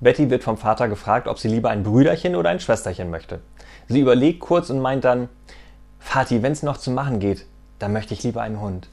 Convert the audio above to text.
Betty wird vom Vater gefragt, ob sie lieber ein Brüderchen oder ein Schwesterchen möchte. Sie überlegt kurz und meint dann, Vati, wenn es noch zu machen geht, dann möchte ich lieber einen Hund.